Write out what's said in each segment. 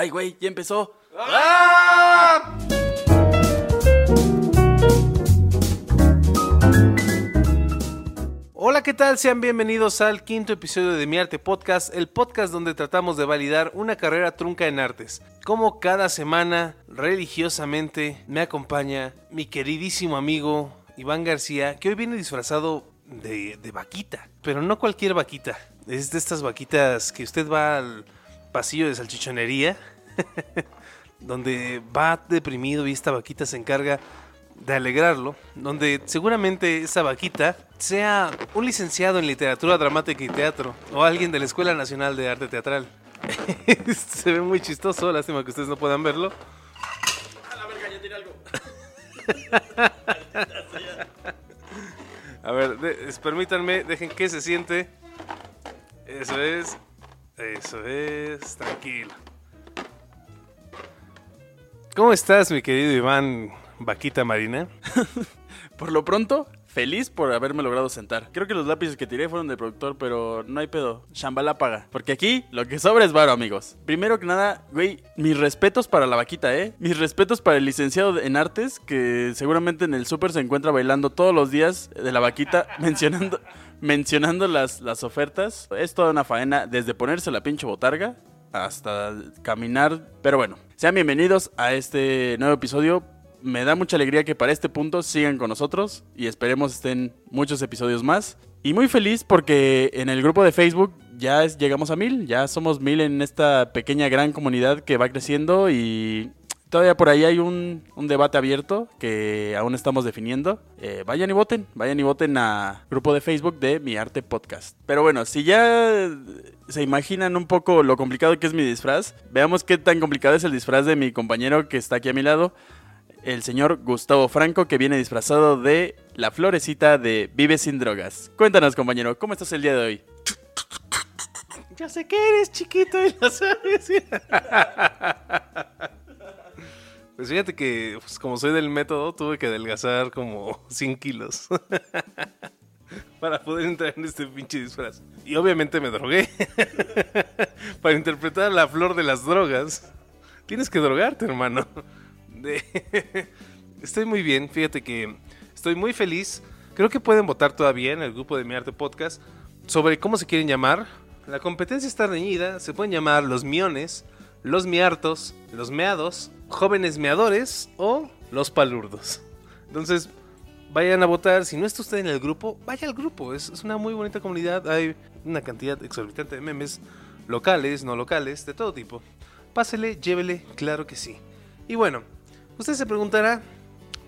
Ay, güey, ya empezó. Hola, ¿qué tal? Sean bienvenidos al quinto episodio de Mi Arte Podcast, el podcast donde tratamos de validar una carrera trunca en artes. Como cada semana, religiosamente, me acompaña mi queridísimo amigo Iván García, que hoy viene disfrazado de, de vaquita, pero no cualquier vaquita. Es de estas vaquitas que usted va al pasillo de salchichonería, donde va deprimido y esta vaquita se encarga de alegrarlo, donde seguramente esa vaquita sea un licenciado en literatura dramática y teatro o alguien de la Escuela Nacional de Arte Teatral. se ve muy chistoso, lástima que ustedes no puedan verlo. A la verga, ya tiene algo. A ver, de- permítanme, dejen que se siente. Eso es, eso es, tranquilo. ¿Cómo estás, mi querido Iván Vaquita Marina? Por lo pronto, feliz por haberme logrado sentar. Creo que los lápices que tiré fueron del productor, pero no hay pedo. Shambhala paga. Porque aquí lo que sobra es varo, amigos. Primero que nada, güey, mis respetos para la vaquita, ¿eh? Mis respetos para el licenciado en artes, que seguramente en el súper se encuentra bailando todos los días de la vaquita, mencionando, mencionando las, las ofertas. Es toda una faena, desde ponerse la pinche botarga hasta caminar. Pero bueno, sean bienvenidos a este nuevo episodio. Me da mucha alegría que para este punto sigan con nosotros y esperemos estén muchos episodios más. Y muy feliz porque en el grupo de Facebook ya es- llegamos a mil, ya somos mil en esta pequeña gran comunidad que va creciendo y todavía por ahí hay un, debate abierto que aún estamos definiendo. Eh, vayan y voten, vayan y voten a grupo de Facebook de Mi Arte Podcast. Pero bueno, si ya se imaginan un poco lo complicado que es mi disfraz, veamos qué tan complicado es el disfraz de mi compañero que está aquí a mi lado el señor Gustavo Franco, que viene disfrazado de la florecita de Vive sin drogas. Cuéntanos, compañero, ¿cómo estás el día de hoy? Ya sé que eres chiquito y lo sabes. Pues fíjate que, pues, como soy del método, tuve que adelgazar como 100 kilos. Para poder entrar en este pinche disfraz. Y obviamente me drogué. Para interpretar la flor de las drogas. Tienes que drogarte, hermano. De- Estoy muy bien, fíjate que estoy muy feliz. Creo que pueden votar todavía en el grupo de Mi Arte Podcast sobre cómo se quieren llamar. La competencia está reñida, se pueden llamar los miones, los miartos, los meados, jóvenes meadores o los palurdos. Entonces, vayan a votar. Si no está usted en el grupo, vaya al grupo. Es una muy bonita comunidad. Hay una cantidad exorbitante de memes locales, no locales, de todo tipo. Pásele, llévele, claro que sí. Y bueno, usted se preguntará,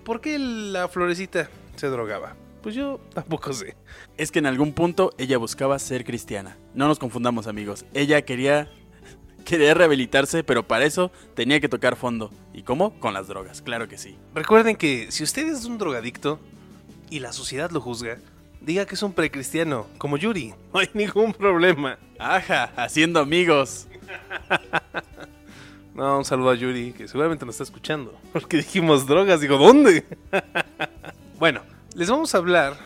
¿por qué la florecita se drogaba? Pues yo tampoco sé. Es que en algún punto ella buscaba ser cristiana. No nos confundamos, amigos. Ella quería quería rehabilitarse, pero para eso tenía que tocar fondo. ¿Y cómo? Con las drogas, claro que sí. Recuerden que si usted es un drogadicto y la sociedad lo juzga, diga que es un precristiano, como Yuri. No hay ningún problema. Ajá, haciendo amigos. No, un saludo a Yuri, que seguramente nos está escuchando. Porque dijimos drogas, digo, ¿dónde? bueno, les vamos a hablar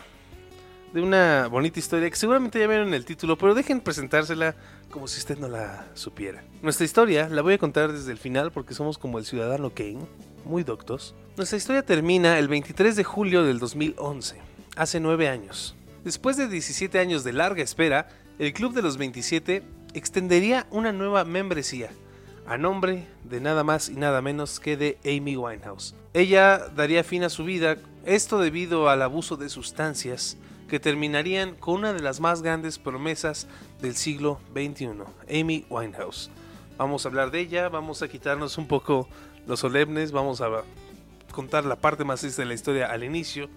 de una bonita historia que seguramente ya vieron en el título, pero dejen presentársela como si usted no la supiera. Nuestra historia la voy a contar desde el final porque somos como el ciudadano Kane, muy doctos. Nuestra historia termina el 23 de julio del 2011, hace nueve años. Después de 17 años de larga espera, el Club de los 27 extendería una nueva membresía a nombre de nada más y nada menos que de Amy Winehouse. Ella daría fin a su vida, esto debido al abuso de sustancias que terminarían con una de las más grandes promesas del siglo XXI, Amy Winehouse. Vamos a hablar de ella, vamos a quitarnos un poco los solemnes, vamos a contar la parte más triste de la historia al inicio,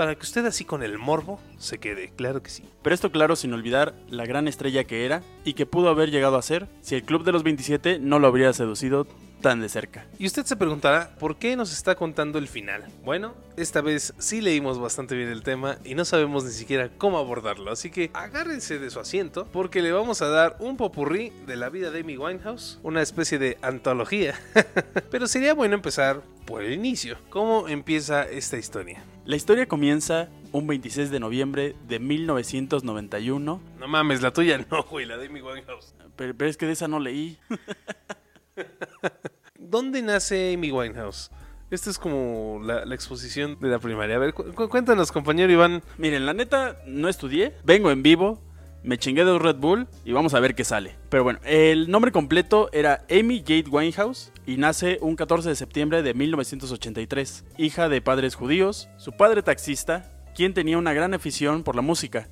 para que usted así con el morbo se quede, claro que sí. Pero esto claro sin olvidar la gran estrella que era y que pudo haber llegado a ser si el Club de los 27 no lo habría seducido tan de cerca. Y usted se preguntará, ¿por qué nos está contando el final? Bueno, esta vez sí leímos bastante bien el tema y no sabemos ni siquiera cómo abordarlo, así que agárrense de su asiento porque le vamos a dar un popurrí de la vida de Amy Winehouse, una especie de antología. Pero sería bueno empezar por el inicio. ¿Cómo empieza esta historia? La historia comienza un 26 de noviembre de 1991, No mames, la tuya no, güey, la de Amy Winehouse. pero, pero es que de esa no leí. ¿Dónde nace Amy Winehouse? Esta es como la, la exposición de la primaria. A ver, cu- cu- cuéntanos, compañero Iván. Miren, la neta, no estudié, vengo en vivo, me chingué de un Red Bull y vamos a ver qué sale. Pero bueno, el nombre completo era Amy Jade Winehouse y nace un 14 de septiembre de 1983, hija de padres judíos, su padre taxista, quien tenía una gran afición por la música,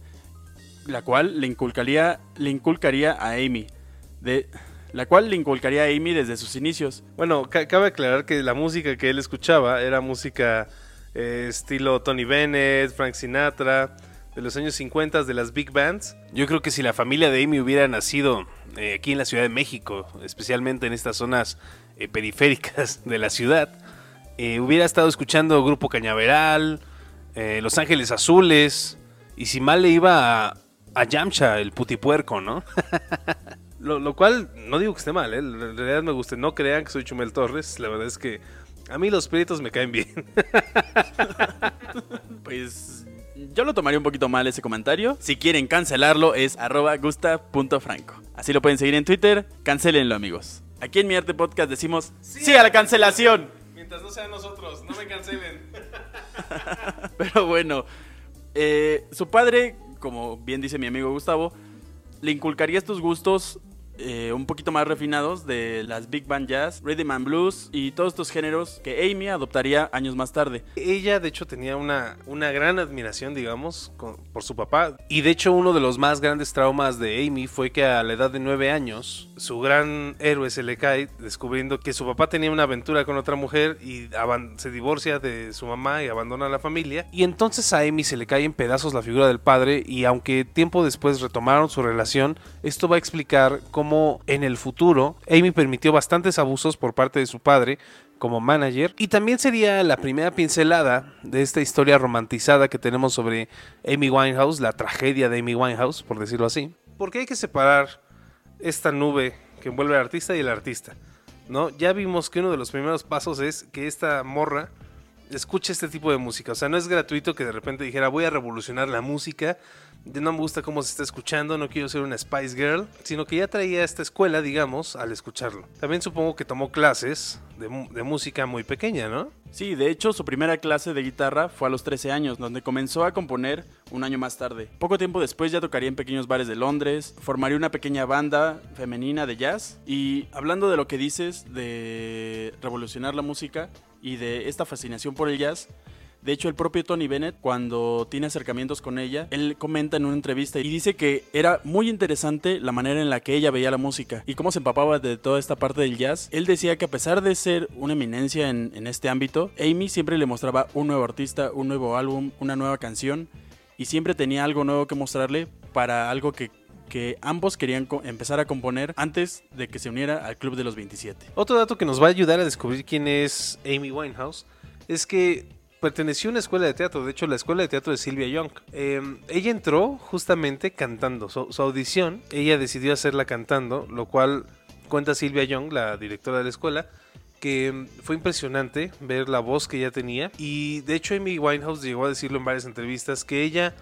la cual le inculcaría, le inculcaría a Amy, de, la cual le inculcaría a Amy desde sus inicios. Bueno, ca- cabe aclarar que la música que él escuchaba era música eh, estilo Tony Bennett, Frank Sinatra, de los años 50 de las big bands. Yo creo que si la familia de Amy hubiera nacido eh, aquí en la Ciudad de México, especialmente en estas zonas eh, periféricas de la ciudad, eh, hubiera estado escuchando Grupo Cañaveral, eh, Los Ángeles Azules, y si mal le iba a, a Yamcha, el putipuerco, ¿no? Lo, lo cual no digo que esté mal, ¿eh? en realidad me gusta. No crean que soy Chumel Torres, la verdad es que a mí los espíritus me caen bien. Pues yo lo tomaría un poquito mal ese comentario. Si quieren cancelarlo es arroba gusta.franco. Así lo pueden seguir en Twitter, cancelenlo amigos. Aquí en Mi Arte Podcast decimos sí, a la cancelación. Mientras no sean nosotros, no me cancelen. Pero bueno, eh, su padre, como bien dice mi amigo Gustavo, le inculcaría estos gustos eh, un poquito más refinados de las big band jazz, rhythm and blues y todos estos géneros que Amy adoptaría años más tarde. Ella, de hecho, tenía una, una gran admiración, digamos, con- por su papá. Y de hecho uno de los más grandes traumas de Amy fue que a la edad de nueve años, Su gran héroe se le cae descubriendo que su papá tenía una aventura con otra mujer y se divorcia de su mamá y abandona la familia. Y entonces a Amy se le cae en pedazos la figura del padre y aunque tiempo después retomaron su relación, esto va a explicar cómo en el futuro Amy permitió bastantes abusos por parte de su padre como manager y también sería la primera pincelada de esta historia romantizada que tenemos sobre Amy Winehouse, la tragedia de Amy Winehouse, por decirlo así. Porque hay que separar esta nube que envuelve al artista y el artista. ¿no? Ya vimos que uno de los primeros pasos es que esta morra escuche este tipo de música. O sea, no es gratuito que de repente dijera voy a revolucionar la música. No me gusta cómo se está escuchando, no quiero ser una Spice Girl, sino que ya traía esta escuela, digamos, al escucharlo. También supongo que tomó clases de música muy pequeña, ¿no? Sí, de hecho su primera clase de guitarra fue a los 13 años, donde comenzó a componer un año más tarde. Poco tiempo después ya tocaría en pequeños bares de Londres, formaría una pequeña banda femenina de jazz. Y hablando de lo que dices de revolucionar la música y de esta fascinación por el jazz, de hecho, el propio Tony Bennett, cuando tiene acercamientos con ella, él comenta en una entrevista y dice que era muy interesante la manera en la que ella veía la música y cómo se empapaba de toda esta parte del jazz. Él decía que a pesar de ser una eminencia en, este ámbito, Amy siempre le mostraba un nuevo artista, un nuevo álbum, una nueva canción y siempre tenía algo nuevo que mostrarle para algo que, que ambos querían empezar a componer antes de que se uniera al Club de los 27. Otro dato que nos va a ayudar a descubrir quién es Amy Winehouse es que perteneció a una escuela de teatro, de hecho la escuela de teatro de Sylvia Young. Eh, ella entró justamente cantando, su, audición, ella decidió hacerla cantando, lo cual cuenta Sylvia Young, la directora de la escuela, que mm, fue impresionante ver la voz que ella tenía y de hecho Amy Winehouse llegó a decirlo en varias entrevistas que ella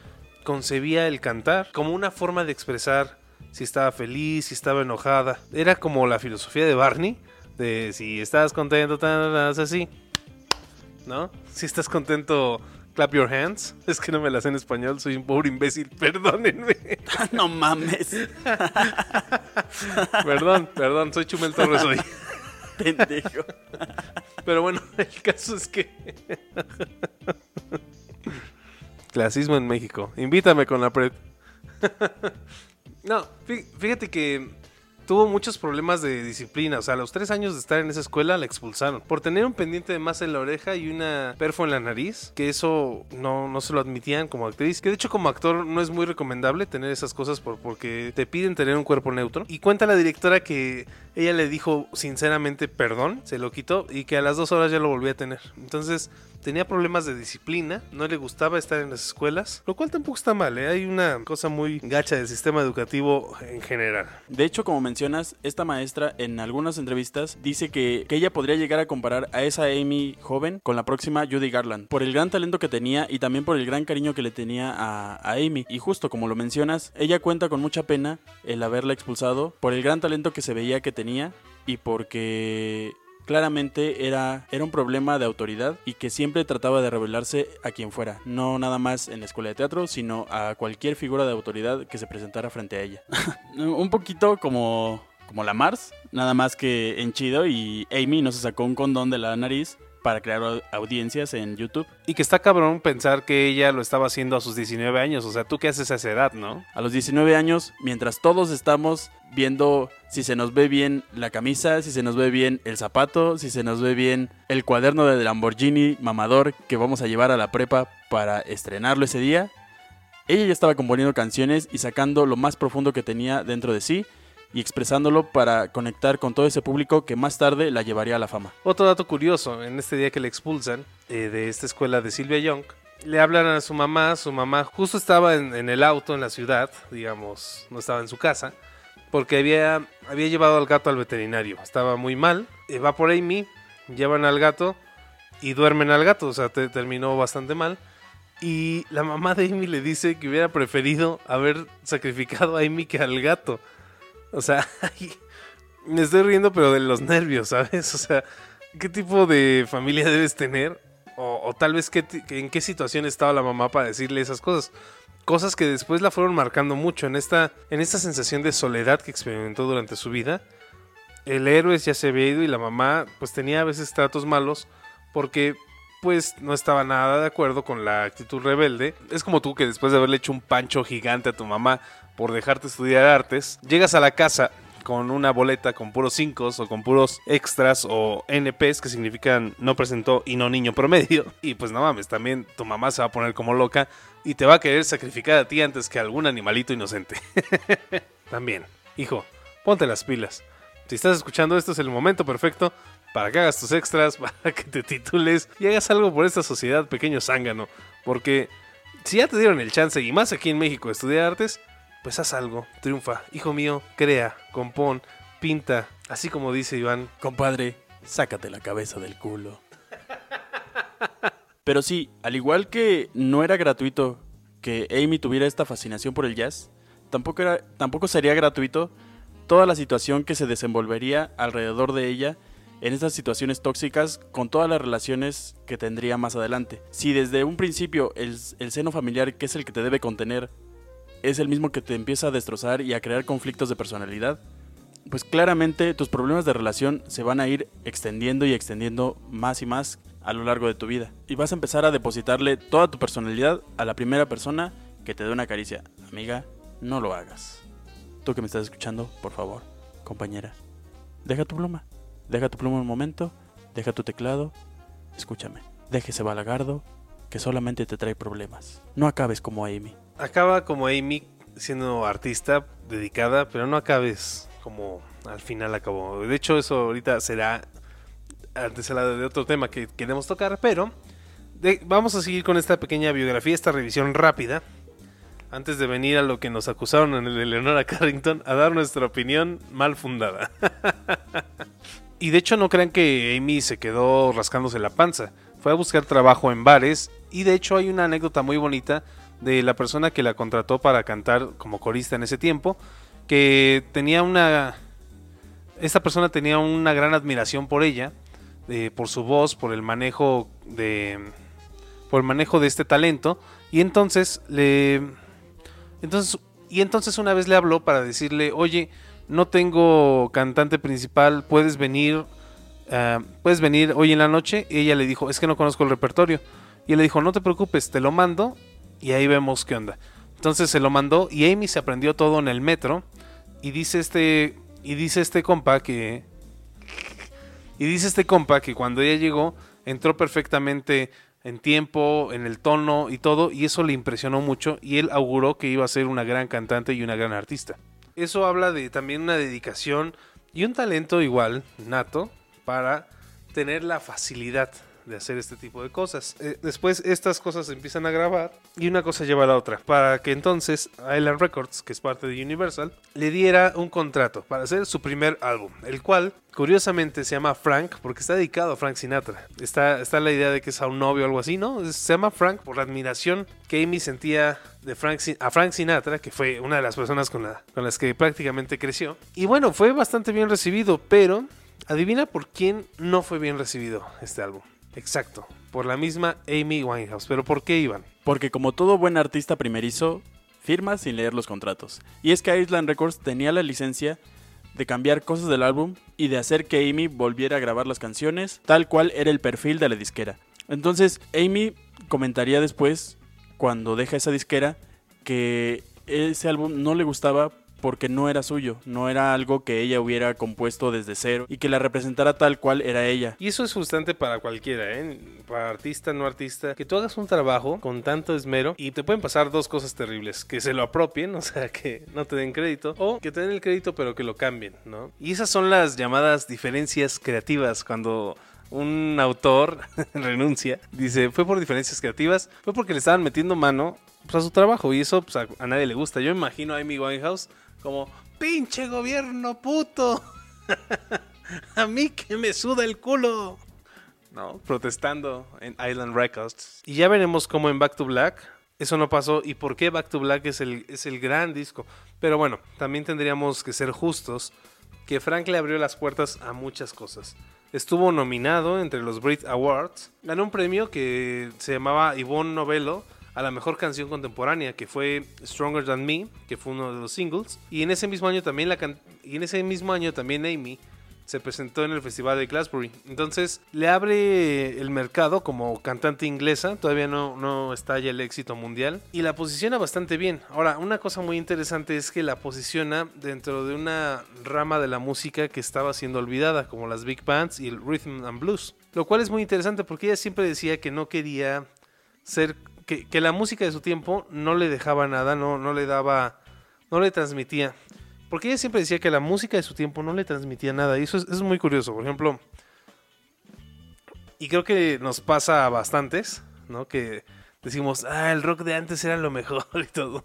concebía el cantar como una forma de expresar si estaba feliz, si estaba enojada. Era como la filosofía de Barney, de si estás contento, tan, así, ¿no? Si estás contento, clap your hands. Es que no me la sé en español, soy un pobre imbécil, perdónenme. no mames, perdón, perdón, soy Chumel Torres hoy. pendejo. Pero bueno, el caso es que... Clasismo en México. Invítame con la pred. no, fí- fíjate que tuvo muchos problemas de disciplina. O sea, a los tres años de estar en esa escuela la expulsaron. Por tener un pendiente de masa en la oreja y una perfo en la nariz. Que eso no, no se lo admitían como actriz. Que de hecho como actor no es muy recomendable tener esas cosas por, porque te piden tener un cuerpo neutro. Y cuenta la directora que ella le dijo sinceramente perdón, se lo quitó y que a las dos horas ya lo volvió a tener. Entonces tenía problemas de disciplina, no le gustaba estar en las escuelas, lo cual tampoco está mal, ¿eh? hay una cosa muy gacha del sistema educativo en general. De hecho, como mencionas, esta maestra en algunas entrevistas dice que, que ella podría llegar a comparar a esa Amy joven con la próxima Judy Garland, por el gran talento que tenía y también por el gran cariño que le tenía a, a Amy. Y justo como lo mencionas, ella cuenta con mucha pena el haberla expulsado por el gran talento que se veía que tenía y porque claramente era, era un problema de autoridad y que siempre trataba de revelarse a quien fuera, no nada más en la escuela de teatro, sino a cualquier figura de autoridad que se presentara frente a ella. un poquito como, como la Mars, nada más que en chido y Amy no se sacó un condón de la nariz para crear au- audiencias en YouTube. Y que está cabrón pensar que ella lo estaba haciendo a sus 19 años. O sea, ¿tú qué haces a esa edad, no? A los 19 años, mientras todos estamos viendo si se nos ve bien la camisa, si se nos ve bien el zapato, si se nos ve bien el cuaderno de Lamborghini mamador que vamos a llevar a la prepa para estrenarlo ese día, ella ya estaba componiendo canciones y sacando lo más profundo que tenía dentro de sí y expresándolo para conectar con todo ese público que más tarde la llevaría a la fama. Otro dato curioso, en este día que le expulsan eh, de esta escuela de Silvia Young, le hablan a su mamá, su mamá justo estaba en, el auto en la ciudad, digamos, no estaba en su casa, porque había, había llevado al gato al veterinario, estaba muy mal, eh, va por Amy, llevan al gato y duermen al gato, o sea, te- terminó bastante mal. Y la mamá de Amy le dice que hubiera preferido haber sacrificado a Amy que al gato. O sea, me estoy riendo, pero de los nervios, ¿sabes? O sea, ¿qué tipo de familia debes tener? O, tal vez qué en qué situación estaba la mamá para decirle esas cosas. Cosas que después la fueron marcando mucho en esta, en esta sensación de soledad que experimentó durante su vida. El héroe ya se había ido y la mamá pues tenía a veces tratos malos porque pues no estaba nada de acuerdo con la actitud rebelde. Es como tú que después de haberle hecho un pancho gigante a tu mamá por dejarte estudiar artes, llegas a la casa con una boleta con puros 5 o con puros extras o NPs que significan no presentó y no niño promedio. Y pues no mames, también tu mamá se va a poner como loca y te va a querer sacrificar a ti antes que a algún animalito inocente. también, hijo, ponte las pilas. Si estás escuchando esto es el momento perfecto para que hagas tus extras, para que te titules y hagas algo por esta sociedad pequeño zángano. Porque si ya te dieron el chance y más aquí en México de estudiar artes, pues haz algo, triunfa. Hijo mío, crea, compón, pinta, así como dice Iván. Compadre, sácate la cabeza del culo. Pero sí, al igual que no era gratuito que Amy tuviera esta fascinación por el jazz, tampoco, era, tampoco sería gratuito toda la situación que se desenvolvería alrededor de ella en estas situaciones tóxicas con todas las relaciones que tendría más adelante. Si desde un principio el, el seno familiar, que es el que te debe contener, es el mismo que te empieza a destrozar y a crear conflictos de personalidad, pues claramente tus problemas de relación se van a ir extendiendo y extendiendo más y más a lo largo de tu vida. Y vas a empezar a depositarle toda tu personalidad a la primera persona que te dé una caricia. Amiga, no lo hagas. Tú que me estás escuchando, por favor, compañera, deja tu pluma. Deja tu pluma un momento, deja tu teclado, escúchame. Déjese balagardo que solamente te trae problemas. No acabes como Amy. Acaba como Amy siendo artista dedicada, pero no acabes como al final acabó. De hecho, eso ahorita será antes de otro tema que queremos tocar, pero vamos a seguir con esta pequeña biografía, esta revisión rápida. Antes de venir a lo que nos acusaron en el de Carrington, a dar nuestra opinión mal fundada. y de hecho no crean que Amy se quedó rascándose la panza. Fue a buscar trabajo en bares y de hecho hay una anécdota muy bonita de la persona que la contrató para cantar como corista en ese tiempo, que tenía una... Esta persona tenía una gran admiración por ella, eh, por su voz, por el manejo de... por el manejo de este talento, y entonces le... Entonces, y entonces una vez le habló para decirle, oye, no tengo cantante principal, puedes venir, ah, puedes venir hoy en la noche. Y ella le dijo, es que no conozco el repertorio. Y él le dijo, no te preocupes, te lo mando y ahí vemos qué onda. Entonces se lo mandó y Amy se aprendió todo en el metro. Y dice este, y dice este compa que, y dice este compa que cuando ella llegó entró perfectamente en tiempo, en el tono y todo, y eso le impresionó mucho y él auguró que iba a ser una gran cantante y una gran artista. Eso habla de también una dedicación y un talento igual, nato, para tener la facilidad de hacer este tipo de cosas. Eh, después estas cosas se empiezan a grabar y una cosa lleva a la otra. Para que entonces Island Records, que es parte de Universal, le diera un contrato para hacer su primer álbum, el cual curiosamente se llama Frank porque está dedicado a Frank Sinatra. Está, está la idea de que es a un novio o algo así, ¿no? Se llama Frank por la admiración que Amy sentía de Frank, a Frank Sinatra, que fue una de las personas con, la, con las que prácticamente creció. Y bueno, fue bastante bien recibido, pero adivina por quién no fue bien recibido este álbum. Exacto, por la misma Amy Winehouse. ¿Pero por qué iban? Porque como todo buen artista primerizo, firma sin leer los contratos. Y es que Island Records tenía la licencia de cambiar cosas del álbum y de hacer que Amy volviera a grabar las canciones tal cual era el perfil de la disquera. Entonces Amy comentaría después, cuando deja esa disquera, que ese álbum no le gustaba porque no era suyo, no era algo que ella hubiera compuesto desde cero y que la representara tal cual era ella. Y eso es frustrante para cualquiera, ¿eh? para artista, no artista, que tú hagas un trabajo con tanto esmero y te pueden pasar dos cosas terribles, que se lo apropien, o sea, que no te den crédito, o que te den el crédito pero que lo cambien, ¿no? Y esas son las llamadas diferencias creativas cuando un autor renuncia, dice, fue por diferencias creativas, fue porque le estaban metiendo mano pues, a su trabajo y eso pues, a, nadie le gusta. Yo imagino a Amy Winehouse como, pinche gobierno puto. a mí que me suda el culo. ¿No? Protestando en Island Records. Y ya veremos cómo en Back to Black eso no pasó y por qué Back to Black es el, es el gran disco. Pero bueno, también tendríamos que ser justos que Frank le abrió las puertas a muchas cosas. Estuvo nominado entre los Brit Awards, ganó un premio que se llamaba Yvonne Novello a la mejor canción contemporánea, que fue Stronger Than Me, que fue uno de los singles. Y en ese mismo año también, la y en ese mismo año también Amy se presentó en el Festival de Glastonbury. Entonces le abre el mercado como cantante inglesa, todavía no, no estalla el éxito mundial y la posiciona bastante bien. Ahora, una cosa muy interesante es que la posiciona dentro de una rama de la música que estaba siendo olvidada, como las big bands y el rhythm and blues. Lo cual es muy interesante porque ella siempre decía que no quería ser, que, la música de su tiempo no le dejaba nada, no, no le daba, no le transmitía. Porque ella siempre decía que la música de su tiempo no le transmitía nada. Y eso es, es, muy curioso. Por ejemplo, y creo que nos pasa a bastantes, ¿no? Que decimos, ah, el rock de antes era lo mejor y todo,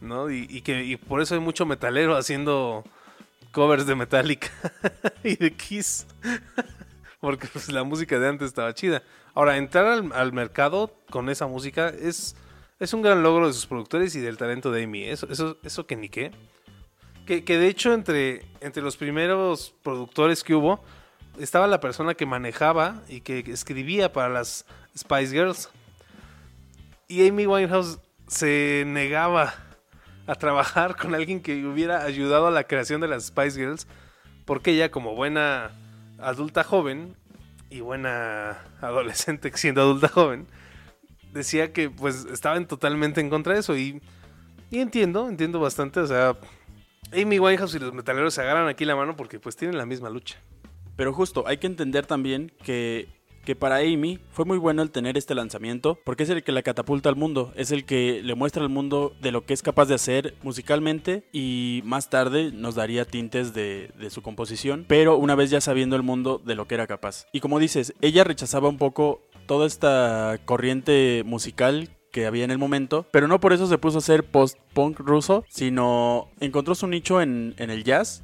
¿no? Y, y que y por eso hay mucho metalero haciendo covers de Metallica y de Kiss. Porque pues, la música de antes estaba chida. Ahora, entrar al, al mercado con esa música es, es un gran logro de sus productores y del talento de Amy. Eso, eso, eso que ni qué. Que, que, de hecho entre, entre los primeros productores que hubo estaba la persona que manejaba y que escribía para las Spice Girls. Y Amy Winehouse se negaba a trabajar con alguien que hubiera ayudado a la creación de las Spice Girls porque ella como buena adulta joven y buena adolescente siendo adulta joven decía que pues estaban totalmente en contra de eso y, y entiendo, entiendo bastante, o sea, Amy Winehouse y los metaleros se agarran aquí la mano porque pues tienen la misma lucha. Pero justo, hay que entender también que, que para Amy fue muy bueno el tener este lanzamiento porque es el que la catapulta al mundo, es el que le muestra al mundo de lo que es capaz de hacer musicalmente y más tarde nos daría tintes de, su composición, pero una vez ya sabiendo el mundo de lo que era capaz. Y como dices, ella rechazaba un poco toda esta corriente musical que había en el momento, pero no por eso se puso a hacer post-punk ruso, sino encontró su nicho en, en, el jazz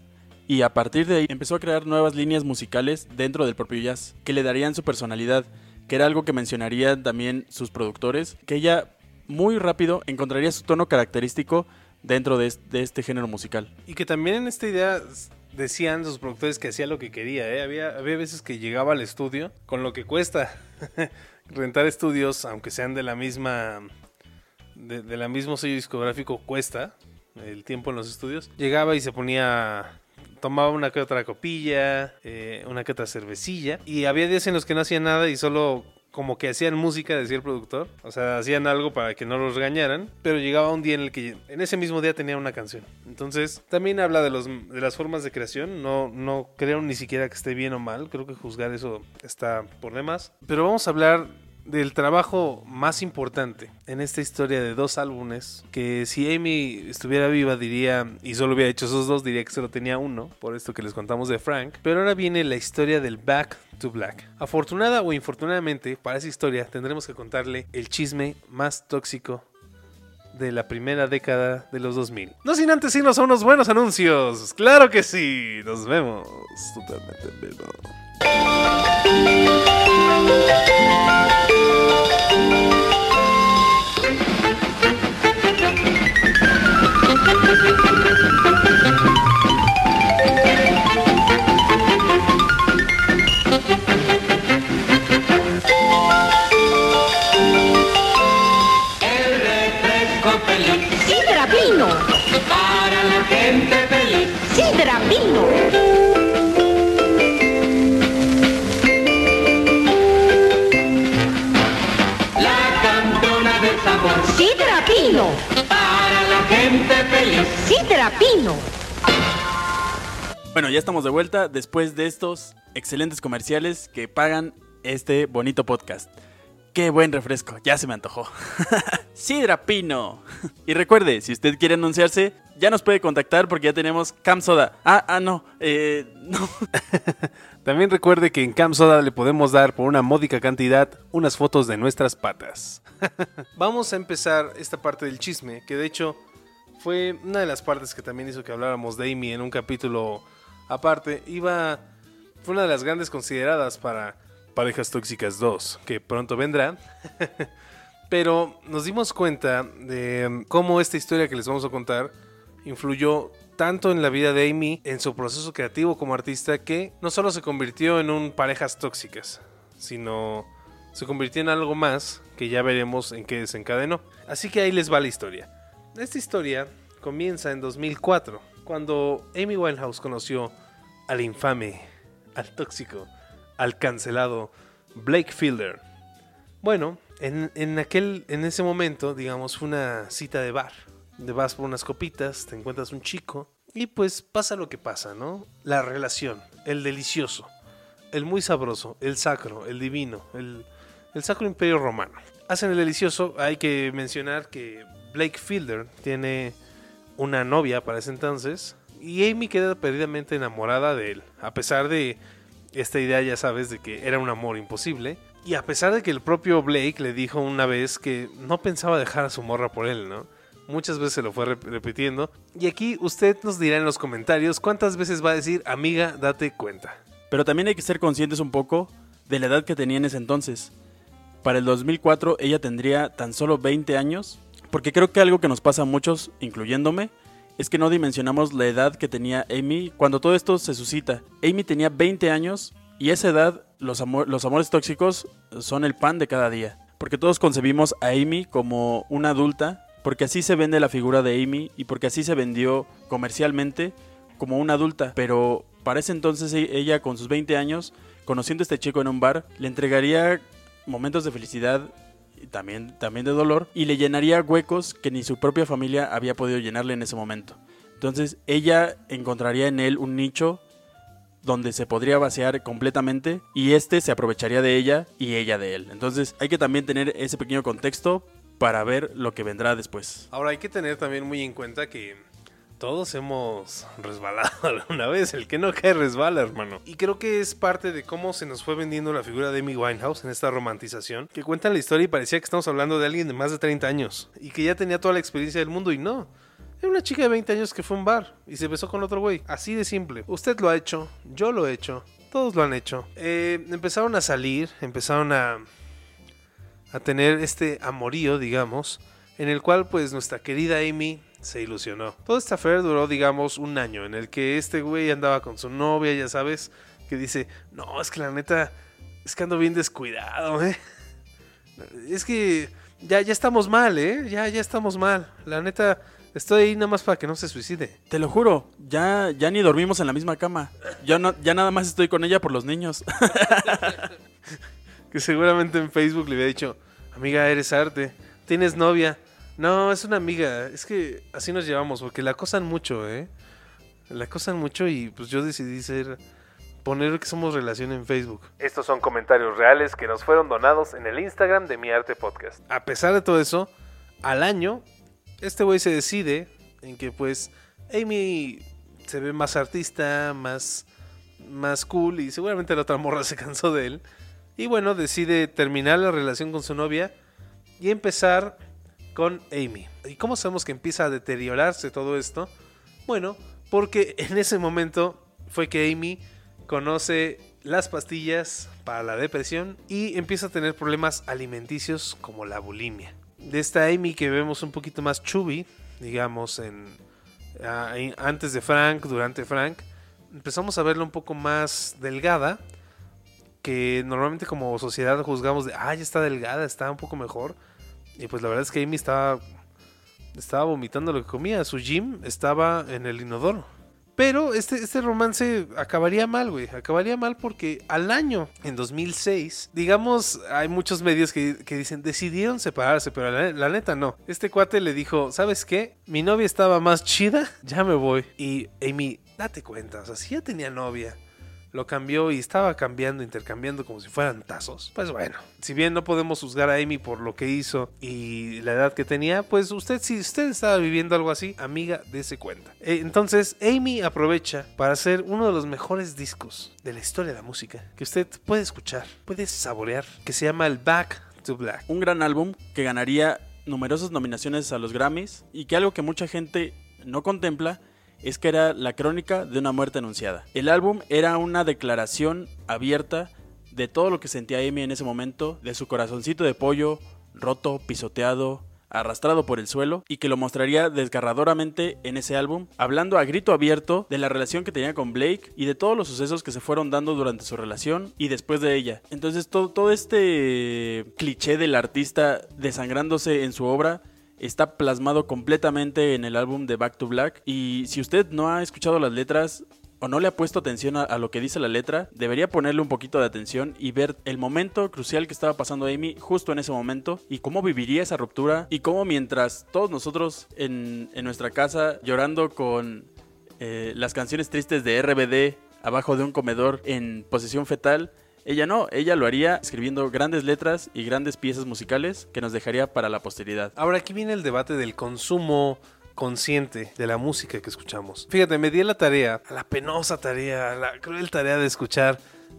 y a partir de ahí empezó a crear nuevas líneas musicales dentro del propio jazz, que le darían su personalidad, que era algo que mencionarían también sus productores, que ella muy rápido encontraría su tono característico dentro de este, género musical. Y que también en esta idea decían sus productores que hacía lo que quería, ¿eh? había, había veces que llegaba al estudio con lo que cuesta rentar estudios, aunque sean de la misma. De, de, la mismo sello discográfico, cuesta el tiempo en los estudios. Llegaba y se ponía. Tomaba una que otra copilla, eh, una que otra cervecilla. Y había días en los que no hacía nada y solo como que hacían música, decía el productor. O sea, hacían algo para que no los regañaran. Pero llegaba un día en el que en ese mismo día tenía una canción. Entonces, también habla de, los, de las formas de creación. No, no creo ni siquiera que esté bien o mal. Creo que juzgar eso está por demás. Pero vamos a hablar del trabajo más importante en esta historia de dos álbumes, que si Amy estuviera viva diría, y solo hubiera hecho esos dos, diría que solo tenía uno, por esto que les contamos de Frank, pero ahora viene la historia del Back to Black. Afortunada o infortunadamente, para esa historia tendremos que contarle el chisme más tóxico de la primera década de los 2000. No sin antes irnos a unos buenos anuncios. Claro que sí. Nos vemos totalmente en vivo. De vuelta después de estos excelentes comerciales que pagan este bonito podcast. Qué buen refresco, ya se me antojó. Sidra Pino. Y recuerde, si usted quiere anunciarse, ya nos puede contactar porque ya tenemos Cam Soda. Ah, ah, no, eh, no. También recuerde que en Camp Soda le podemos dar por una módica cantidad unas fotos de nuestras patas. Vamos a empezar esta parte del chisme, que de hecho fue una de las partes que también hizo que habláramos de Amy en un capítulo aparte. Iba, fue una de las grandes consideradas para Parejas Tóxicas 2, que pronto vendrá. Pero nos dimos cuenta de cómo esta historia que les vamos a contar influyó tanto en la vida de Amy, en su proceso creativo como artista, que no solo se convirtió en un parejas tóxicas, sino se convirtió en algo más que ya veremos en qué desencadenó. Así que ahí les va la historia. Esta historia comienza en 2004, cuando Amy Winehouse conoció al infame, al tóxico, al cancelado Blake Fielder. Bueno, en, en aquel, en ese momento, digamos, fue una cita de bar. Te vas por unas copitas, te encuentras un chico y pues pasa lo que pasa, ¿no? La relación, el delicioso, el muy sabroso, el sacro, el divino, el, el sacro imperio romano. Hacen el delicioso, hay que mencionar que Blake Fielder tiene una novia para ese entonces y Amy queda perdidamente enamorada de él, a pesar de esta idea, ya sabes, de que era un amor imposible. Y a pesar de que el propio Blake le dijo una vez que no pensaba dejar a su morra por él, ¿no? Muchas veces se lo fue rep- repitiendo. Y aquí usted nos dirá en los comentarios cuántas veces va a decir, amiga, date cuenta. Pero también hay que ser conscientes un poco de la edad que tenía en ese entonces. Para el 2004 ella tendría tan solo 20 años, porque creo que algo que nos pasa a muchos, incluyéndome, es que no dimensionamos la edad que tenía Amy cuando todo esto se suscita. Amy tenía 20 años y esa edad los, los amores tóxicos son el pan de cada día. Porque todos concebimos a Amy como una adulta, porque así se vende la figura de Amy y porque así se vendió comercialmente como una adulta. Pero para ese entonces e- ella con sus 20 años, conociendo a este chico en un bar, le entregaría momentos de felicidad también, también de dolor y le llenaría huecos que ni su propia familia había podido llenarle en ese momento. Entonces ella encontraría en él un nicho donde se podría vaciar completamente y este se aprovecharía de ella y ella de él. Entonces hay que también tener ese pequeño contexto para ver lo que vendrá después. Ahora hay que tener también muy en cuenta que todos hemos resbalado alguna vez. El que no cae resbala, hermano. Y creo que es parte de cómo se nos fue vendiendo la figura de Amy Winehouse en esta romantización. Que cuentan la historia y parecía que estamos hablando de alguien de más de 30 años. Y que ya tenía toda la experiencia del mundo y no. Era una chica de 20 años que fue a un bar y se besó con otro güey. Así de simple. Usted lo ha hecho, yo lo he hecho, todos lo han hecho. Eh, empezaron a salir, empezaron a, a tener este amorío, digamos, en el cual pues nuestra querida Amy se ilusionó. Toda esta affair duró, digamos, un año, en el que este güey andaba con su novia, ya sabes, que dice, no, es que la neta, es que ando bien descuidado, ¿eh? Es que ya, ya estamos mal, ¿eh? Ya, ya estamos mal. La neta, estoy ahí nada más para que no se suicide. Te lo juro, ya, ya ni dormimos en la misma cama. Ya, no, ya nada más estoy con ella por los niños. Que seguramente en Facebook le había dicho, amiga, eres arte, tienes novia. No, es una amiga, es que así nos llevamos, porque la acosan mucho, ¿eh? La acosan mucho y pues yo decidí ser poner que somos relación en Facebook. Estos son comentarios reales que nos fueron donados en el Instagram de Mi Arte Podcast. A pesar de todo eso, al año, este güey se decide en que pues Amy se ve más artista, más, más cool y seguramente la otra morra se cansó de él. Y bueno, decide terminar la relación con su novia y empezar con Amy. ¿Y cómo sabemos que empieza a deteriorarse todo esto? Bueno, porque en ese momento fue que Amy conoce las pastillas para la depresión y empieza a tener problemas alimenticios como la bulimia. De esta Amy que vemos un poquito más chubby, digamos, en, antes de Frank, durante Frank, empezamos a verla un poco más delgada, que normalmente como sociedad juzgamos de, ah, ya está delgada, está un poco mejor. Y pues la verdad es que Amy estaba, estaba vomitando lo que comía, su gym estaba en el inodoro. Pero este, este romance acabaría mal, güey. Acabaría mal porque al año, en 2006, digamos, hay muchos medios que, que dicen, decidieron separarse, pero la, la neta no. Este cuate le dijo, ¿sabes qué? Mi novia estaba más chida, ya me voy. Y Amy, date cuenta, o sea, si ya tenía novia, lo cambió y estaba cambiando, intercambiando como si fueran tazos. Pues bueno, si bien no podemos juzgar a Amy por lo que hizo y la edad que tenía, pues usted, si usted estaba viviendo algo así, amiga, dése cuenta. Eh, Entonces, Amy aprovecha para hacer uno de los mejores discos de la historia de la música que usted puede escuchar, puede saborear, que se llama el Back to Black. Un gran álbum que ganaría numerosas nominaciones a los Grammys y que algo que mucha gente no contempla es que era la crónica de una muerte anunciada. El álbum era una declaración abierta de todo lo que sentía Amy en ese momento, de su corazoncito de pollo, roto, pisoteado, arrastrado por el suelo, y que lo mostraría desgarradoramente en ese álbum, hablando a grito abierto de la relación que tenía con Blake y de todos los sucesos que se fueron dando durante su relación y después de ella. Entonces todo, todo este cliché del artista desangrándose en su obra está plasmado completamente en el álbum de Back to Black. Y si usted no ha escuchado las letras o no le ha puesto atención a, lo que dice la letra, debería ponerle un poquito de atención y ver el momento crucial que estaba pasando Amy justo en ese momento y cómo viviría esa ruptura y cómo mientras todos nosotros en, en nuestra casa llorando con eh, las canciones tristes de RBD abajo de un comedor en posición fetal, ella no, ella lo haría escribiendo grandes letras y grandes piezas musicales que nos dejaría para la posteridad. Ahora aquí viene el debate del consumo consciente de la música que escuchamos. Fíjate, me di la tarea, la penosa tarea, la cruel tarea de escuchar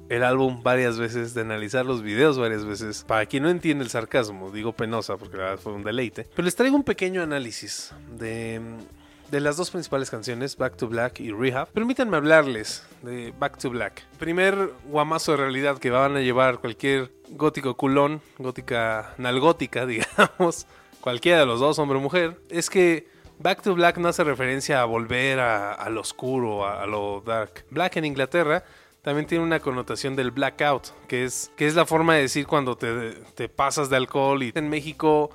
el álbum varias veces, de analizar los videos varias veces. Para quien no entiende el sarcasmo, digo penosa porque la verdad fue un deleite. Pero les traigo un pequeño análisis de, de las dos principales canciones, Back to Black y Rehab. Permítanme hablarles de Back to Black. Primer guamazo de realidad que van a llevar cualquier gótico culón, gótica nalgótica, digamos, cualquiera de los dos, hombre o mujer, es que Back to Black no hace referencia a volver a, lo oscuro, a, a lo dark. Black en Inglaterra también tiene una connotación del blackout, que es, que es la forma de decir cuando te, te pasas de alcohol. Y en México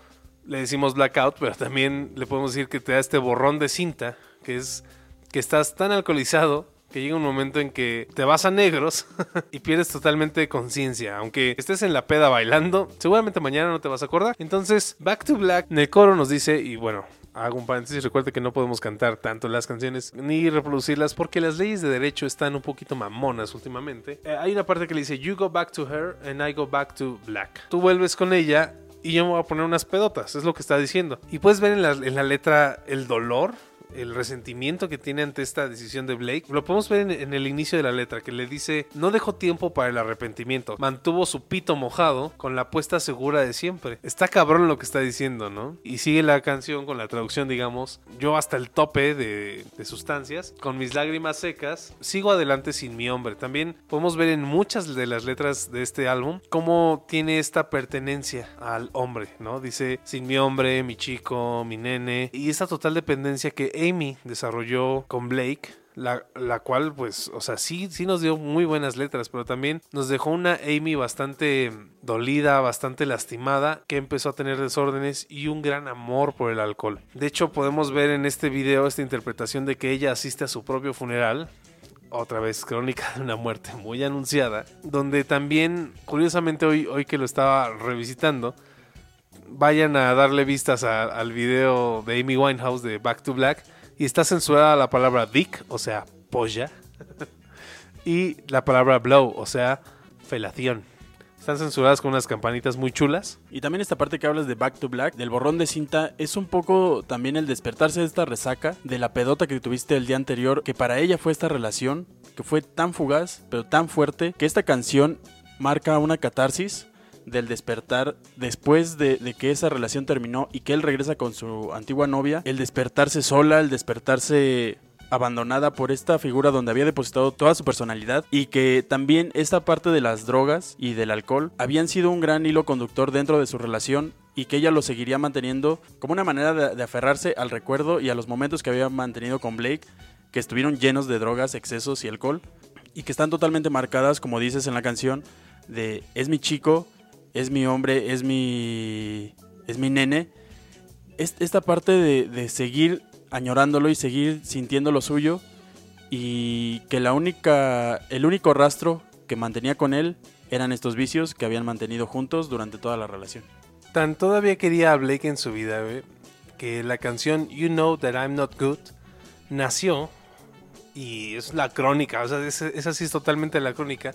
le decimos blackout, pero también le podemos decir que te da este borrón de cinta, que es que estás tan alcoholizado que llega un momento en que te vas a negros y pierdes totalmente conciencia. Aunque estés en la peda bailando, seguramente mañana no te vas a acordar. Entonces, Back to Black, en el coro nos dice, y bueno, hago un paréntesis, recuerde que no podemos cantar tanto las canciones ni reproducirlas porque las leyes de derecho están un poquito mamonas últimamente. Eh, hay una parte que le dice, You go back to her and I go back to black. Tú vuelves con ella y yo me voy a poner unas pedotas, es lo que está diciendo. Y puedes ver en la, en la letra el dolor el resentimiento que tiene ante esta decisión de Blake. Lo podemos ver en, el inicio de la letra, que le dice, no dejó tiempo para el arrepentimiento, mantuvo su pito mojado con la apuesta segura de siempre. Está cabrón lo que está diciendo, ¿no? Y sigue la canción con la traducción, digamos, yo hasta el tope de, sustancias, con mis lágrimas secas, sigo adelante sin mi hombre. También podemos ver en muchas de las letras de este álbum cómo tiene esta pertenencia al hombre, ¿no? Dice, sin mi hombre, mi chico, mi nene, y esa total dependencia que Amy desarrolló con Blake, la, la, cual, pues, o sea, sí, sí nos dio muy buenas letras, pero también nos dejó una Amy bastante dolida, bastante lastimada, que empezó a tener desórdenes y un gran amor por el alcohol. De hecho, podemos ver en este video esta interpretación de que ella asiste a su propio funeral, otra vez crónica de una muerte muy anunciada, donde también, curiosamente hoy, hoy que lo estaba revisitando, vayan a darle vistas al video de Amy Winehouse de Back to Black y está censurada la palabra dick, o sea, polla. y la palabra blow, o sea, felación. Están censuradas con unas campanitas muy chulas. Y también esta parte que hablas de Back to Black, del borrón de cinta, es un poco también el despertarse de esta resaca, de la pedota que tuviste el día anterior, que para ella fue esta relación, que fue tan fugaz, pero tan fuerte, que esta canción marca una catarsis del despertar después de, que esa relación terminó y que él regresa con su antigua novia, el despertarse sola, el despertarse abandonada por esta figura donde había depositado toda su personalidad y que también esta parte de las drogas y del alcohol habían sido un gran hilo conductor dentro de su relación y que ella lo seguiría manteniendo como una manera de aferrarse al recuerdo y a los momentos que había mantenido con Blake que estuvieron llenos de drogas, excesos y alcohol y que están totalmente marcadas como dices en la canción de es mi chico, es mi hombre, es mi es mi nene. Es- esta parte de, de seguir añorándolo y seguir sintiendo lo suyo y que la única el único rastro que mantenía con él eran estos vicios que habían mantenido juntos durante toda la relación. Tan todavía quería a Blake en su vida, que la canción You Know That I'm Not Good nació, y es la crónica, o sea, esa, esa sí es totalmente la crónica,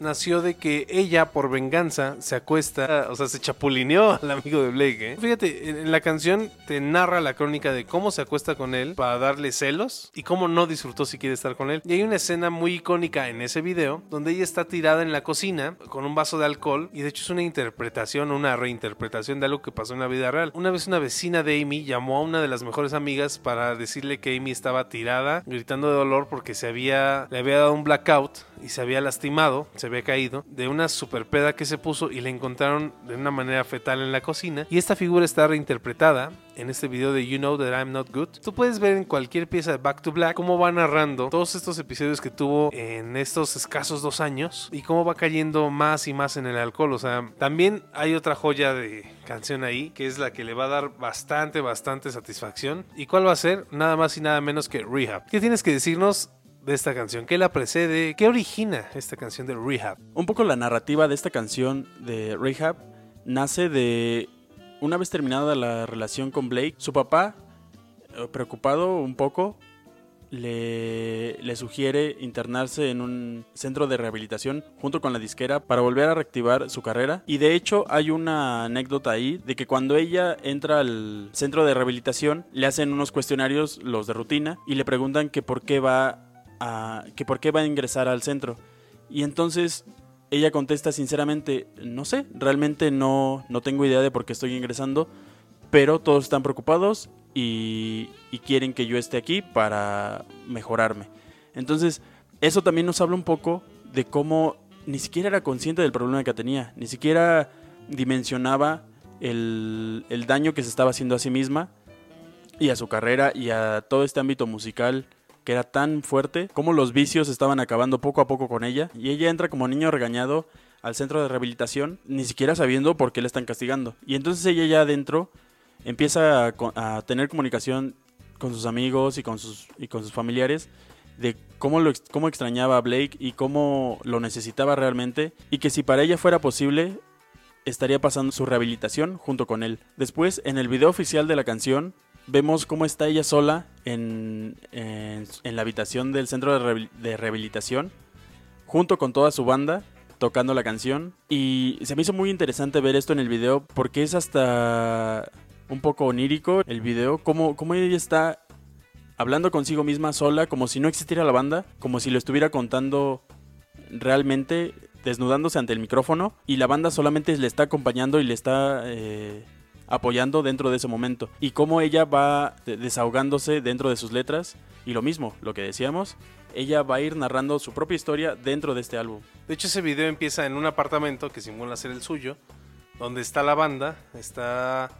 nació de que ella, por venganza, se acuesta, o sea, se chapulineó al amigo de Blake. ¿eh? Fíjate, en la canción te narra la crónica de cómo se acuesta con él para darle celos y cómo no disfrutó si quiere estar con él. Y hay una escena muy icónica en ese video donde ella está tirada en la cocina con un vaso de alcohol y de hecho es una interpretación, una reinterpretación de algo que pasó en la vida real. Una vez una vecina de Amy llamó a una de las mejores amigas para decirle que Amy estaba tirada, gritando de dolor porque se había, le había dado un blackout y se había lastimado, había caído de una super peda que se puso y le encontraron de una manera fetal en la cocina. Y esta figura está reinterpretada en este video de You Know That I'm Not Good. Tú puedes ver en cualquier pieza de Back to Black cómo va narrando todos estos episodios que tuvo en estos escasos dos años y cómo va cayendo más y más en el alcohol. O sea, también hay otra joya de canción ahí que es la que le va a dar bastante, bastante satisfacción. ¿Y cuál va a ser? Nada más y nada menos que Rehab. ¿Qué tienes que decirnos? De esta canción? ¿Qué la precede? ¿Qué origina esta canción de Rehab? Un poco la narrativa de esta canción de Rehab nace de una vez terminada la relación con Blake, su papá, eh, preocupado un poco, le, le sugiere internarse en un centro de rehabilitación junto con la disquera para volver a reactivar su carrera. Y de hecho hay una anécdota ahí de que cuando ella entra al centro de rehabilitación le hacen unos cuestionarios, los de rutina, y le preguntan que por qué va que por qué va a ingresar al centro. Y entonces ella contesta sinceramente, no sé, realmente no, no tengo idea de por qué estoy ingresando, pero todos están preocupados y, y quieren que yo esté aquí para mejorarme. Entonces, eso también nos habla un poco de cómo ni siquiera era consciente del problema que tenía, ni siquiera dimensionaba el, el daño que se estaba haciendo a sí misma y a su carrera y a todo este ámbito musical era tan fuerte, como los vicios estaban acabando poco a poco con ella, y ella entra como niño regañado al centro de rehabilitación, ni siquiera sabiendo por qué le están castigando. Y entonces ella ya adentro empieza a, a tener comunicación con sus amigos y con sus, y con sus familiares de cómo, lo, cómo extrañaba a Blake y cómo lo necesitaba realmente, y que si para ella fuera posible, estaría pasando su rehabilitación junto con él. Después, en el video oficial de la canción, vemos cómo está ella sola en, en- en la habitación del centro de, rehabil- de rehabilitación, junto con toda su banda, tocando la canción. Y se me hizo muy interesante ver esto en el video, porque es hasta un poco onírico el video, como, como ella está hablando consigo misma sola, como si no existiera la banda, como si lo estuviera contando realmente desnudándose ante el micrófono y la banda solamente le está acompañando y le está eh, apoyando dentro de ese momento. Y cómo ella va de- desahogándose dentro de sus letras y lo mismo, lo que decíamos, ella va a ir narrando su propia historia dentro de este álbum. De hecho, ese video empieza en un apartamento que simula ser el suyo, donde está la banda, está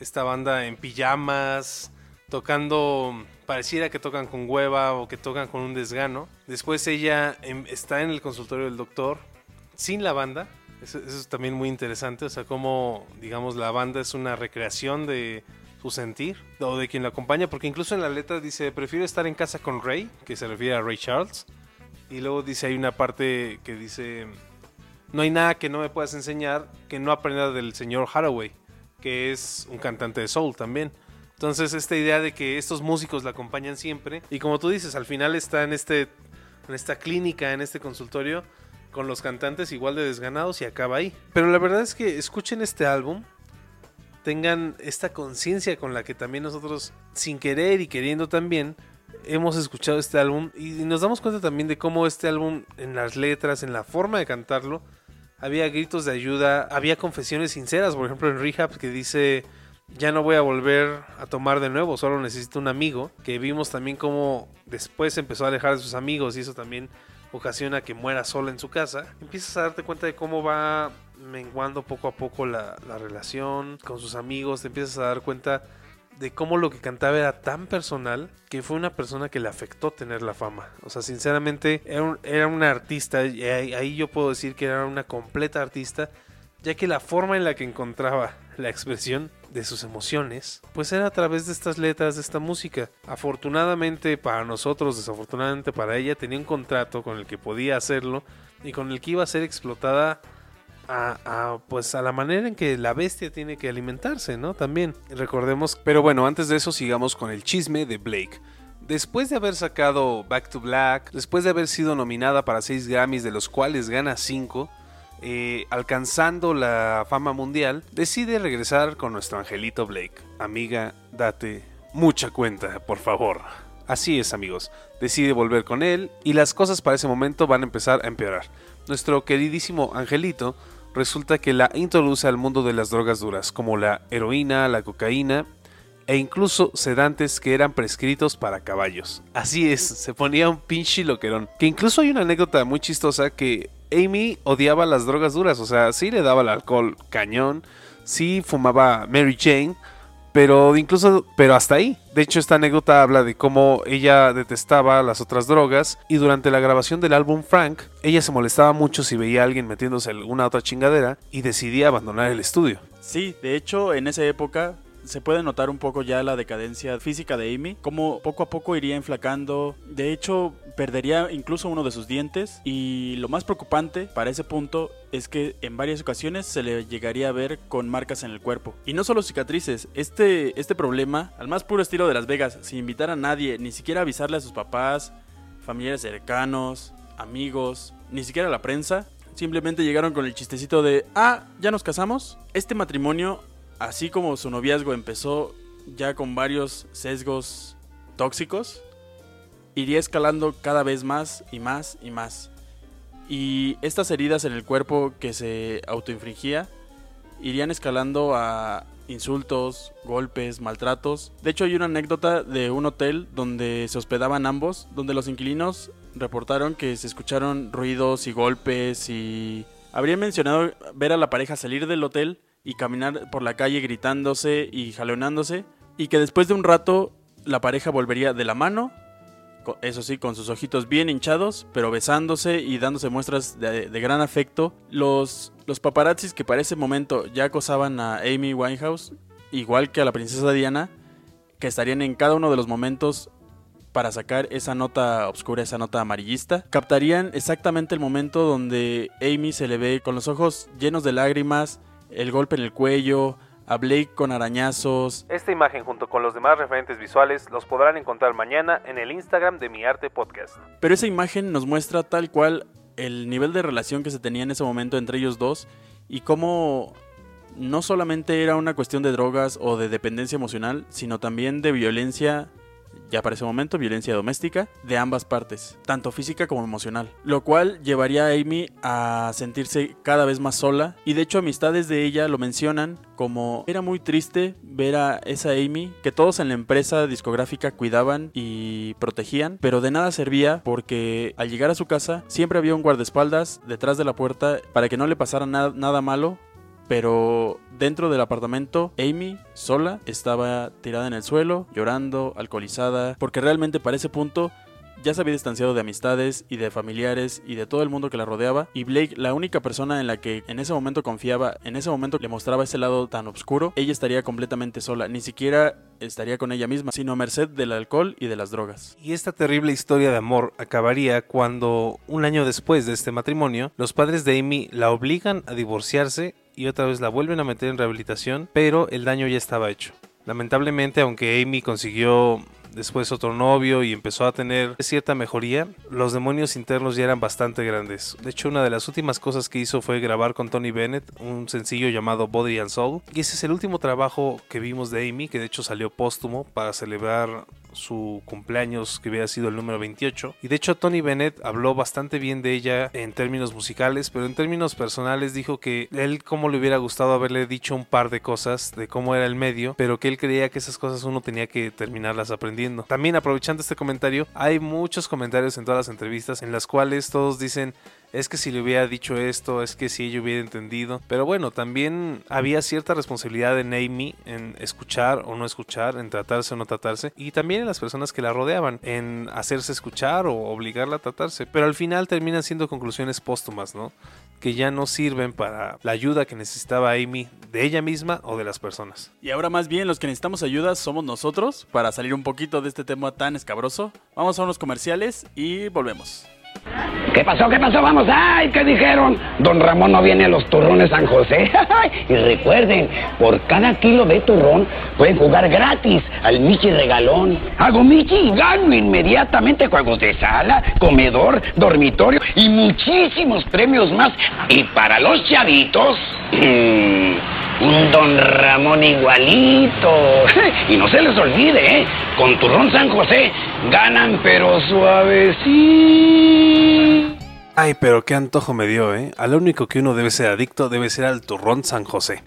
esta banda en pijamas, tocando, pareciera que tocan con hueva o que tocan con un desgano. Después ella em, está en el consultorio del doctor, sin la banda. Eso, eso es también muy interesante, o sea, como, digamos, la banda es una recreación de su sentir o de quien la acompaña, porque incluso en la letra dice, prefiero estar en casa con Ray, que se refiere a Ray Charles. Y luego dice, hay una parte que dice, no hay nada que no me puedas enseñar que no aprenda del señor Haraway, que es un cantante de soul también. Entonces esta idea de que estos músicos la acompañan siempre, y como tú dices, al final está en este en esta clínica, en este consultorio, con los cantantes igual de desganados y acaba ahí. Pero la verdad es que escuchen este álbum, tengan esta conciencia con la que también nosotros, sin querer y queriendo también, hemos escuchado este álbum y nos damos cuenta también de cómo este álbum, en las letras, en la forma de cantarlo, había gritos de ayuda, había confesiones sinceras, por ejemplo en Rehab que dice ya no voy a volver a tomar de nuevo, solo necesito un amigo, que vimos también cómo después empezó a alejar de sus amigos y eso también ocasiona que muera sola en su casa, empiezas a darte cuenta de cómo va menguando poco a poco la, la relación con sus amigos, te empiezas a dar cuenta de cómo lo que cantaba era tan personal que fue una persona que le afectó tener la fama. O sea, sinceramente era, un- era una artista, y ahí yo puedo decir que era una completa artista, ya que la forma en la que encontraba la expresión de sus emociones, pues era a través de estas letras, de esta música. Afortunadamente para nosotros, desafortunadamente para ella, tenía un contrato con el que podía hacerlo y con el que iba a ser explotada a, a, pues a la manera en que la bestia tiene que alimentarse, ¿no? También recordemos. Pero bueno, antes de eso sigamos con el chisme de Blake. Después de haber sacado Back to Black, después de haber sido nominada para 6 Grammys, de los cuales gana 5, alcanzando la fama mundial, decide regresar con nuestro angelito Blake. Amiga, date mucha cuenta, por favor. Así es, amigos. Decide volver con él y las cosas para ese momento van a empezar a empeorar. Nuestro queridísimo angelito resulta que la introduce al mundo de las drogas duras, como la heroína, la cocaína e incluso sedantes que eran prescritos para caballos. Así es, se ponía un pinche loquerón. Que incluso hay una anécdota muy chistosa que Amy odiaba las drogas duras, o sea, sí le daba el alcohol cañón, sí fumaba Mary Jane, pero incluso, pero hasta ahí. De hecho, esta anécdota habla de cómo ella detestaba las otras drogas y durante la grabación del álbum Frank, ella se molestaba mucho si veía a alguien metiéndose alguna otra chingadera y decidía abandonar el estudio. Sí, de hecho, en esa época se puede notar un poco ya la decadencia física de Amy, como poco a poco iría enflacando. De hecho, perdería incluso uno de sus dientes. Y lo más preocupante para ese punto es que en varias ocasiones se le llegaría a ver con marcas en el cuerpo. Y no solo cicatrices, este, este problema, al más puro estilo de Las Vegas, sin invitar a nadie, ni siquiera avisarle a sus papás, familiares cercanos, amigos, ni siquiera a la prensa, simplemente llegaron con el chistecito de, ah, ya nos casamos. Este matrimonio así como su noviazgo empezó ya con varios sesgos tóxicos, iría escalando cada vez más y más y más. Y estas heridas en el cuerpo que se autoinfringía irían escalando a insultos, golpes, maltratos. De hecho hay una anécdota de un hotel donde se hospedaban ambos, donde los inquilinos reportaron que se escucharon ruidos y golpes y habrían mencionado ver a la pareja salir del hotel y caminar por la calle gritándose y jalonándose y que después de un rato la pareja volvería de la mano, eso sí, con sus ojitos bien hinchados, pero besándose y dándose muestras de, de gran afecto. Los, los paparazzis que para ese momento ya acosaban a Amy Winehouse, igual que a la princesa Diana, que estarían en cada uno de los momentos para sacar esa nota oscura, esa nota amarillista, captarían exactamente el momento donde Amy se le ve con los ojos llenos de lágrimas, el golpe en el cuello, a Blake con arañazos. Esta imagen junto con los demás referentes visuales los podrán encontrar mañana en el Instagram de Mi Arte Podcast. Pero esa imagen nos muestra tal cual el nivel de relación que se tenía en ese momento entre ellos dos y cómo no solamente era una cuestión de drogas o de dependencia emocional, sino también de violencia, ya para ese momento, violencia doméstica, de ambas partes, tanto física como emocional. Lo cual llevaría a Amy a sentirse cada vez más sola y de hecho amistades de ella lo mencionan como era muy triste ver a esa Amy que todos en la empresa discográfica cuidaban y protegían, pero de nada servía porque al llegar a su casa siempre había un guardaespaldas detrás de la puerta para que no le pasara na- nada malo pero dentro del apartamento, Amy, sola, estaba tirada en el suelo, llorando, alcoholizada, porque realmente para ese punto ya se había distanciado de amistades y de familiares y de todo el mundo que la rodeaba. Y Blake, la única persona en la que en ese momento confiaba, en ese momento le mostraba ese lado tan oscuro, ella estaría completamente sola. Ni siquiera estaría con ella misma, sino a merced del alcohol y de las drogas. Y esta terrible historia de amor acabaría cuando, un año después de este matrimonio, los padres de Amy la obligan a divorciarse y otra vez la vuelven a meter en rehabilitación, pero el daño ya estaba hecho. Lamentablemente, aunque Amy consiguió después otro novio y empezó a tener cierta mejoría, los demonios internos ya eran bastante grandes. De hecho, una de las últimas cosas que hizo fue grabar con Tony Bennett un sencillo llamado Body and Soul. Y ese es el último trabajo que vimos de Amy, que de hecho salió póstumo para celebrar su cumpleaños que hubiera sido el número 28. Y de hecho Tony Bennett habló bastante bien de ella en términos musicales, pero en términos personales dijo que él como le hubiera gustado haberle dicho un par de cosas de cómo era el medio, pero que él creía que esas cosas uno tenía que terminarlas aprendiendo. También aprovechando este comentario, hay muchos comentarios en todas las entrevistas en las cuales todos dicen es que si le hubiera dicho esto, es que si ella hubiera entendido. Pero bueno, también había cierta responsabilidad en Amy en escuchar o no escuchar, en tratarse o no tratarse, y también en las personas que la rodeaban, en hacerse escuchar o obligarla a tratarse. Pero al final terminan siendo conclusiones póstumas, ¿no? Que ya no sirven para la ayuda que necesitaba Amy de ella misma o de las personas. Y ahora más bien los que necesitamos ayuda somos nosotros para salir un poquito de este tema tan escabroso. Vamos a unos comerciales y volvemos. ¿Qué pasó? ¿Qué pasó? Vamos. ¡Ay! ¿Qué dijeron? Don Ramón no viene a los turrones San José. y recuerden, por cada kilo de turrón pueden jugar gratis al Michi Regalón. Hago Michi y gano inmediatamente juegos de sala, comedor, dormitorio y muchísimos premios más. Y para los chavitos, mm, un Don Ramón igualito. y no se les olvide, ¿eh? Con turrón San José ganan pero suavecito. Ay, pero qué antojo me dio, ¿eh? Al único que uno debe ser adicto debe ser al turrón San José.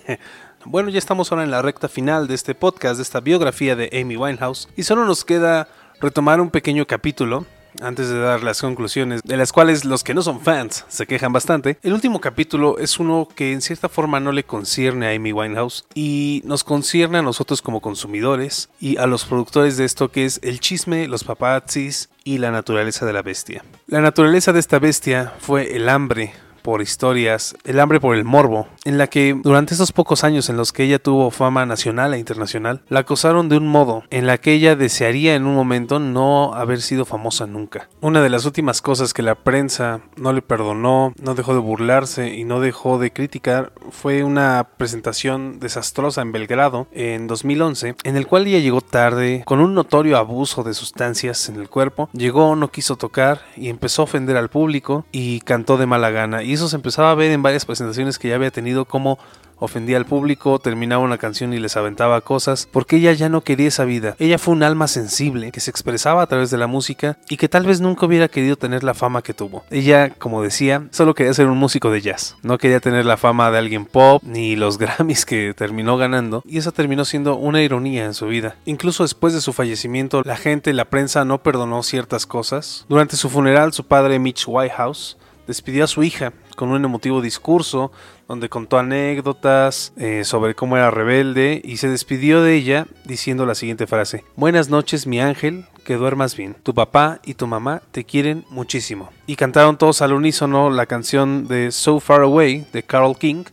bueno, ya estamos ahora en la recta final de este podcast, de esta biografía de Amy Winehouse, y solo nos queda retomar un pequeño capítulo antes de dar las conclusiones, de las cuales los que no son fans se quejan bastante, el último capítulo es uno que en cierta forma no le concierne a Amy Winehouse y nos concierne a nosotros como consumidores y a los productores de esto que es el chisme, los paparazzis y la naturaleza de la bestia. La naturaleza de esta bestia fue el hambre por historias, el hambre por el morbo, en la que durante esos pocos años en los que ella tuvo fama nacional e internacional, la acosaron de un modo en la que ella desearía en un momento no haber sido famosa nunca. Una de las últimas cosas que la prensa no le perdonó, no dejó de burlarse y no dejó de criticar fue una presentación desastrosa en Belgrado en 2011, en el cual ella llegó tarde, con un notorio abuso de sustancias en el cuerpo, llegó, no quiso tocar y empezó a ofender al público y cantó de mala gana. Y eso se empezaba a ver en varias presentaciones que ya había tenido como ofendía al público, terminaba una canción y les aventaba cosas, porque ella ya no quería esa vida. Ella fue un alma sensible que se expresaba a través de la música y que tal vez nunca hubiera querido tener la fama que tuvo. Ella, como decía, solo quería ser un músico de jazz. No quería tener la fama de alguien pop ni los Grammys que terminó ganando y eso terminó siendo una ironía en su vida. Incluso después de su fallecimiento, la gente, la prensa no perdonó ciertas cosas. Durante su funeral, su padre Mitch Whitehouse despidió a su hija con un emotivo discurso donde contó anécdotas eh, sobre cómo era rebelde y se despidió de ella diciendo la siguiente frase. Buenas noches mi ángel, que duermas bien. Tu papá y tu mamá te quieren muchísimo. Y cantaron todos al unísono la canción de So Far Away de Carol King,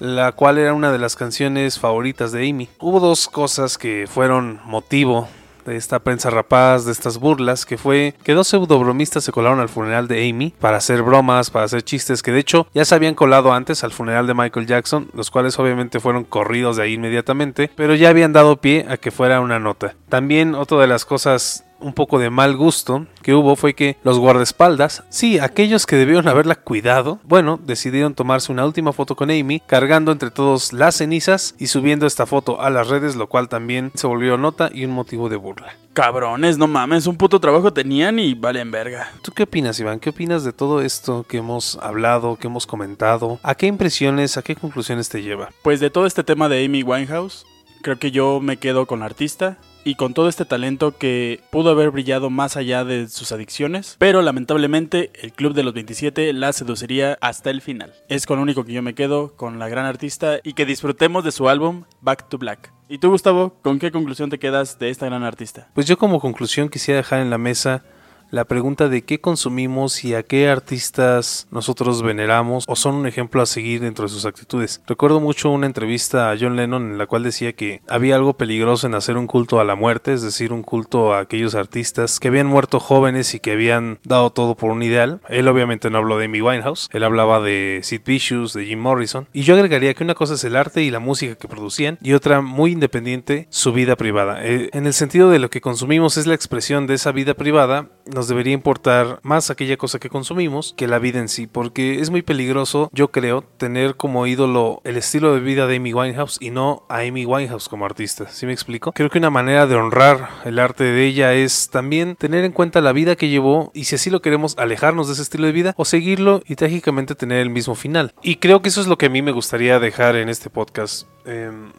la cual era una de las canciones favoritas de Amy. Hubo dos cosas que fueron motivo de esta prensa rapaz, de estas burlas, que fue que dos pseudobromistas se colaron al funeral de Amy para hacer bromas, para hacer chistes, que de hecho ya se habían colado antes al funeral de Michael Jackson, los cuales obviamente fueron corridos de ahí inmediatamente, pero ya habían dado pie a que fuera una nota. También otra de las cosas un poco de mal gusto que hubo fue que los guardaespaldas, sí, aquellos que debieron haberla cuidado, bueno, decidieron tomarse una última foto con Amy, cargando entre todos las cenizas y subiendo esta foto a las redes, lo cual también se volvió nota y un motivo de burla. Cabrones, no mames, un puto trabajo tenían y valen verga. ¿Tú qué opinas, Iván? ¿Qué opinas de todo esto que hemos hablado, que hemos comentado? ¿A qué impresiones, a qué conclusiones te lleva? Pues de todo este tema de Amy Winehouse, creo que yo me quedo con la artista y con todo este talento que pudo haber brillado más allá de sus adicciones, pero lamentablemente el Club de los 27 la seduciría hasta el final. Es con lo único que yo me quedo con la gran artista y que disfrutemos de su álbum Back to Black. ¿Y tú, Gustavo, con qué conclusión te quedas de esta gran artista? Pues yo como conclusión quisiera dejar en la mesa la pregunta de qué consumimos y a qué artistas nosotros veneramos o son un ejemplo a seguir dentro de sus actitudes. Recuerdo mucho una entrevista a John Lennon en la cual decía que había algo peligroso en hacer un culto a la muerte, es decir, un culto a aquellos artistas que habían muerto jóvenes y que habían dado todo por un ideal. Él obviamente no habló de Amy Winehouse, él hablaba de Sid Vicious, de Jim Morrison. Y yo agregaría que una cosa es el arte y la música que producían y otra muy independiente, su vida privada. Eh, en el sentido de lo que consumimos es la expresión de esa vida privada, nos debería importar más aquella cosa que consumimos que la vida en sí, porque es muy peligroso, yo creo, tener como ídolo el estilo de vida de Amy Winehouse y no a Amy Winehouse como artista. ¿Sí me explico? Creo que una manera de honrar el arte de ella es también tener en cuenta la vida que llevó y si así lo queremos alejarnos de ese estilo de vida o seguirlo y trágicamente tener el mismo final. Y creo que eso es lo que a mí me gustaría dejar en este podcast. Em,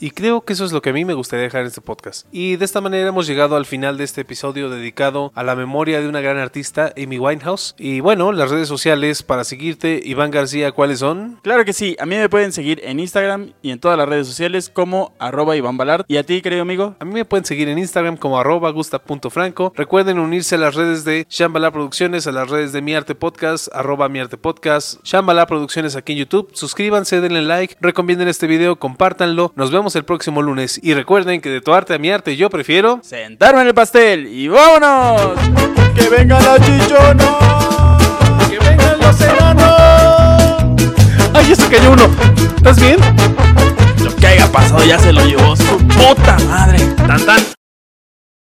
y creo que eso es lo que a mí me gustaría dejar en este podcast. Y de esta manera hemos llegado al final de este episodio dedicado a la memoria de una gran artista, Amy Winehouse. Y bueno, las redes sociales para seguirte, Iván García, ¿cuáles son? Claro que sí, a mí me pueden seguir en Instagram y en todas las redes sociales como arroba Iván Balart. ¿Y a ti, querido amigo? A mí me pueden seguir en Instagram como arroba gusta.franco. Recuerden unirse a las redes de Shambhala Producciones, a las redes de Mi Arte Podcast, arroba Mi Arte Podcast, Shambhala Producciones aquí en YouTube. Suscríbanse, denle like, recomienden este video, compártanlo. Nos vemos el próximo lunes. Y recuerden que de tu arte a mi arte yo prefiero... Sentarme en el pastel y vámonos. Que vengan los chichonos. ¡Que vengan los enanos! ¡Ay, eso cayó uno! ¿Estás bien? Lo que haya pasado ya se lo llevó su puta madre. Tan tan.